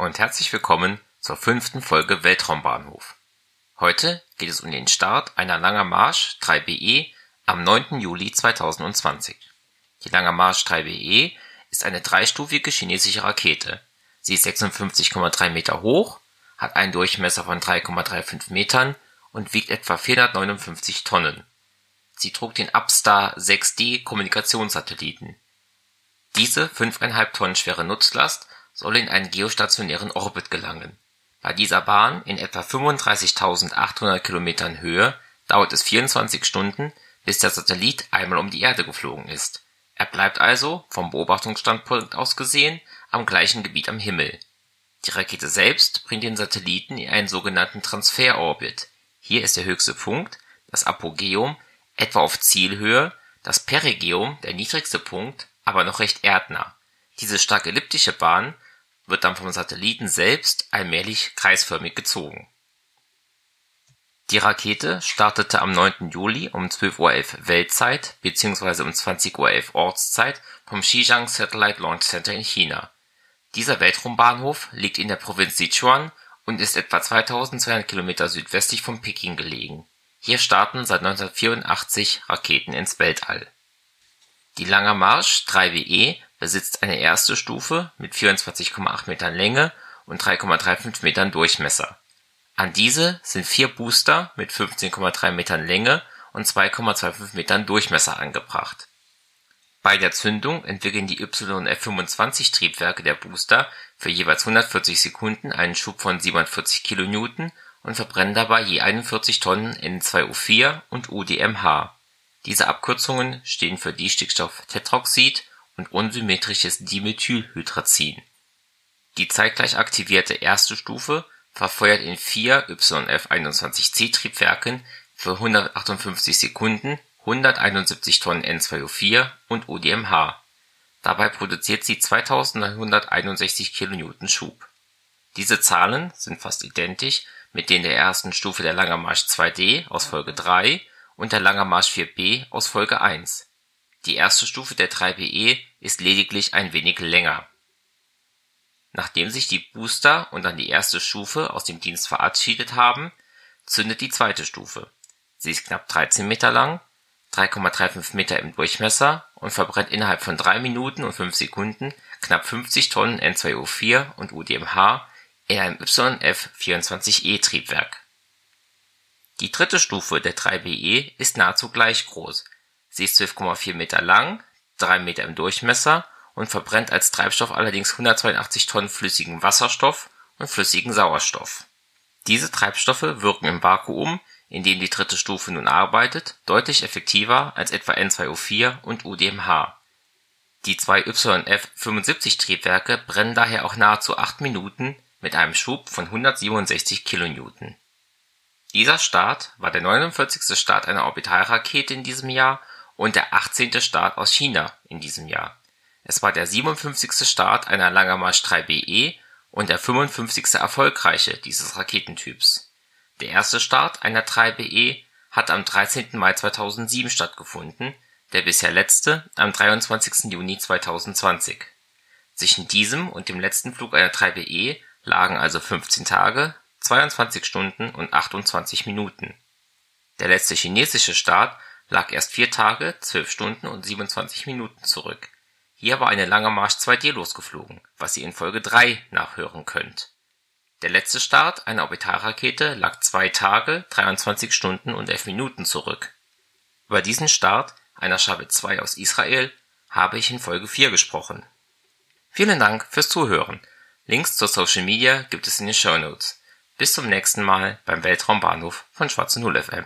Und herzlich willkommen zur fünften Folge Weltraumbahnhof. Heute geht es um den Start einer Langer Marsch 3BE am 9. Juli 2020. Die Langer Marsch 3BE ist eine dreistufige chinesische Rakete. Sie ist 56,3 Meter hoch, hat einen Durchmesser von 3,35 Metern und wiegt etwa 459 Tonnen. Sie trug den Upstar 6D Kommunikationssatelliten. Diese 5,5 Tonnen schwere Nutzlast soll in einen geostationären Orbit gelangen. Bei dieser Bahn in etwa 35.800 Kilometern Höhe dauert es 24 Stunden, bis der Satellit einmal um die Erde geflogen ist. Er bleibt also, vom Beobachtungsstandpunkt aus gesehen, am gleichen Gebiet am Himmel. Die Rakete selbst bringt den Satelliten in einen sogenannten Transferorbit. Hier ist der höchste Punkt, das Apogeum, etwa auf Zielhöhe, das Perigeum, der niedrigste Punkt, aber noch recht erdnah. Diese stark elliptische Bahn wird dann vom Satelliten selbst allmählich kreisförmig gezogen. Die Rakete startete am 9. Juli um 12:11 Uhr Weltzeit bzw. um 20:11 Uhr Ortszeit vom Xichang Satellite Launch Center in China. Dieser Weltraumbahnhof liegt in der Provinz Sichuan und ist etwa 2200 Kilometer südwestlich von Peking gelegen. Hier starten seit 1984 Raketen ins Weltall. Die Langer Marsch 3BE besitzt eine erste Stufe mit 24,8 Metern Länge und 3,35 Metern Durchmesser. An diese sind vier Booster mit 15,3 Metern Länge und 2,25 Metern Durchmesser angebracht. Bei der Zündung entwickeln die YF-25-Triebwerke der Booster für jeweils 140 Sekunden einen Schub von 47 kN und verbrennen dabei je 41 Tonnen N2O4 und UDMH. Diese Abkürzungen stehen für Distickstofftetroxid und unsymmetrisches Dimethylhydrazin. Die zeitgleich aktivierte erste Stufe verfeuert in vier YF-21C-Triebwerken für 158 Sekunden 171 Tonnen N2O4 und UDMH. Dabei produziert sie 2961 kN Schub. Diese Zahlen sind fast identisch mit denen der ersten Stufe der Langer Marsch 2D aus Folge 3 und der Langer Marsch 4B aus Folge 1 die erste Stufe der 3BE ist lediglich ein wenig länger. Nachdem sich die Booster und dann die erste Stufe aus dem Dienst verabschiedet haben, zündet die zweite Stufe. Sie ist knapp 13 Meter lang, 3,35 Meter im Durchmesser und verbrennt innerhalb von 3 Minuten und 5 Sekunden knapp 50 Tonnen N2O4 und UDMH in einem YF-24E Triebwerk. Die dritte Stufe der 3BE ist nahezu gleich groß Sie ist 12,4 Meter lang, 3 Meter im Durchmesser und verbrennt als Treibstoff allerdings 182 Tonnen flüssigen Wasserstoff und flüssigen Sauerstoff. Diese Treibstoffe wirken im Vakuum, in dem die dritte Stufe nun arbeitet, deutlich effektiver als etwa N2O4 und UDMH. Die zwei YF-75-Triebwerke brennen daher auch nahezu 8 Minuten mit einem Schub von 167 kN. Dieser Start war der 49. Start einer Orbitalrakete in diesem Jahr und der 18. Start aus China in diesem Jahr. Es war der 57. Start einer Langermarsch 3BE und der 55. erfolgreiche dieses Raketentyps. Der erste Start einer 3BE hat am 13. Mai 2007 stattgefunden, der bisher letzte am 23. Juni 2020. Zwischen diesem und dem letzten Flug einer 3BE lagen also 15 Tage, 22 Stunden und 28 Minuten. Der letzte chinesische Start lag erst vier Tage, zwölf Stunden und 27 Minuten zurück. Hier war eine Lange Marsch 2D losgeflogen, was ihr in Folge 3 nachhören könnt. Der letzte Start einer Orbitalrakete lag zwei Tage, 23 Stunden und 11 Minuten zurück. Über diesen Start einer Shabe 2 aus Israel habe ich in Folge 4 gesprochen. Vielen Dank fürs Zuhören. Links zur Social Media gibt es in den Show Notes. Bis zum nächsten Mal beim Weltraumbahnhof von Schwarze Null FM.